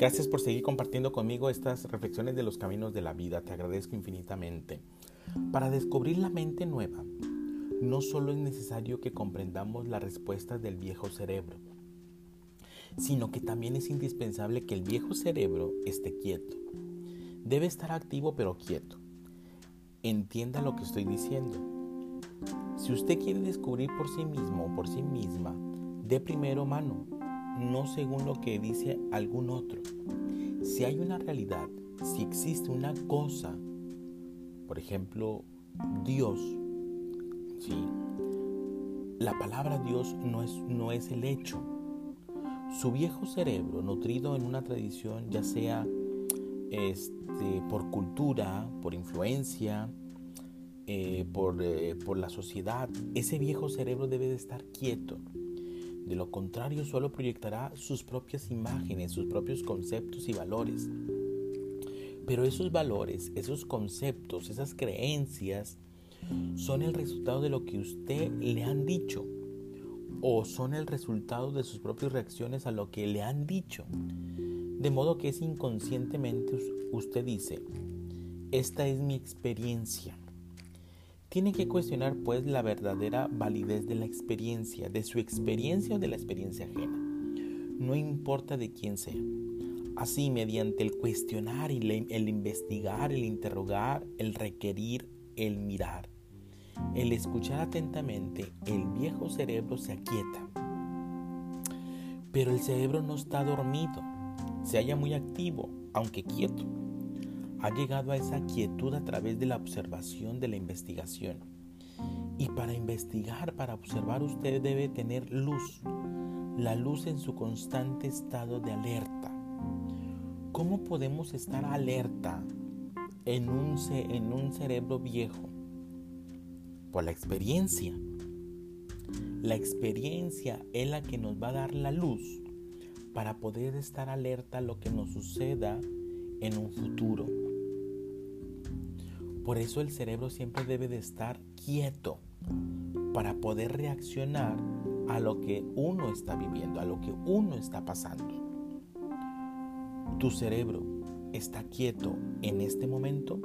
Gracias por seguir compartiendo conmigo estas reflexiones de los caminos de la vida. Te agradezco infinitamente. Para descubrir la mente nueva, no solo es necesario que comprendamos las respuestas del viejo cerebro, sino que también es indispensable que el viejo cerebro esté quieto. Debe estar activo pero quieto. Entienda lo que estoy diciendo. Si usted quiere descubrir por sí mismo o por sí misma, de primero mano, no según lo que dice algún otro. Si hay una realidad, si existe una cosa, por ejemplo, Dios, ¿sí? la palabra Dios no es, no es el hecho. Su viejo cerebro, nutrido en una tradición, ya sea este, por cultura, por influencia, eh, por, eh, por la sociedad, ese viejo cerebro debe de estar quieto de lo contrario, solo proyectará sus propias imágenes, sus propios conceptos y valores. Pero esos valores, esos conceptos, esas creencias son el resultado de lo que usted le han dicho o son el resultado de sus propias reacciones a lo que le han dicho. De modo que es inconscientemente usted dice, esta es mi experiencia. Tiene que cuestionar pues la verdadera validez de la experiencia, de su experiencia o de la experiencia ajena. No importa de quién sea. Así, mediante el cuestionar, y el investigar, el interrogar, el requerir, el mirar, el escuchar atentamente, el viejo cerebro se aquieta. Pero el cerebro no está dormido, se halla muy activo, aunque quieto ha llegado a esa quietud a través de la observación de la investigación. Y para investigar, para observar, usted debe tener luz, la luz en su constante estado de alerta. ¿Cómo podemos estar alerta en un, en un cerebro viejo? Por la experiencia. La experiencia es la que nos va a dar la luz para poder estar alerta a lo que nos suceda en un futuro. Por eso el cerebro siempre debe de estar quieto para poder reaccionar a lo que uno está viviendo, a lo que uno está pasando. ¿Tu cerebro está quieto en este momento?